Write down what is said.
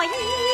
啊一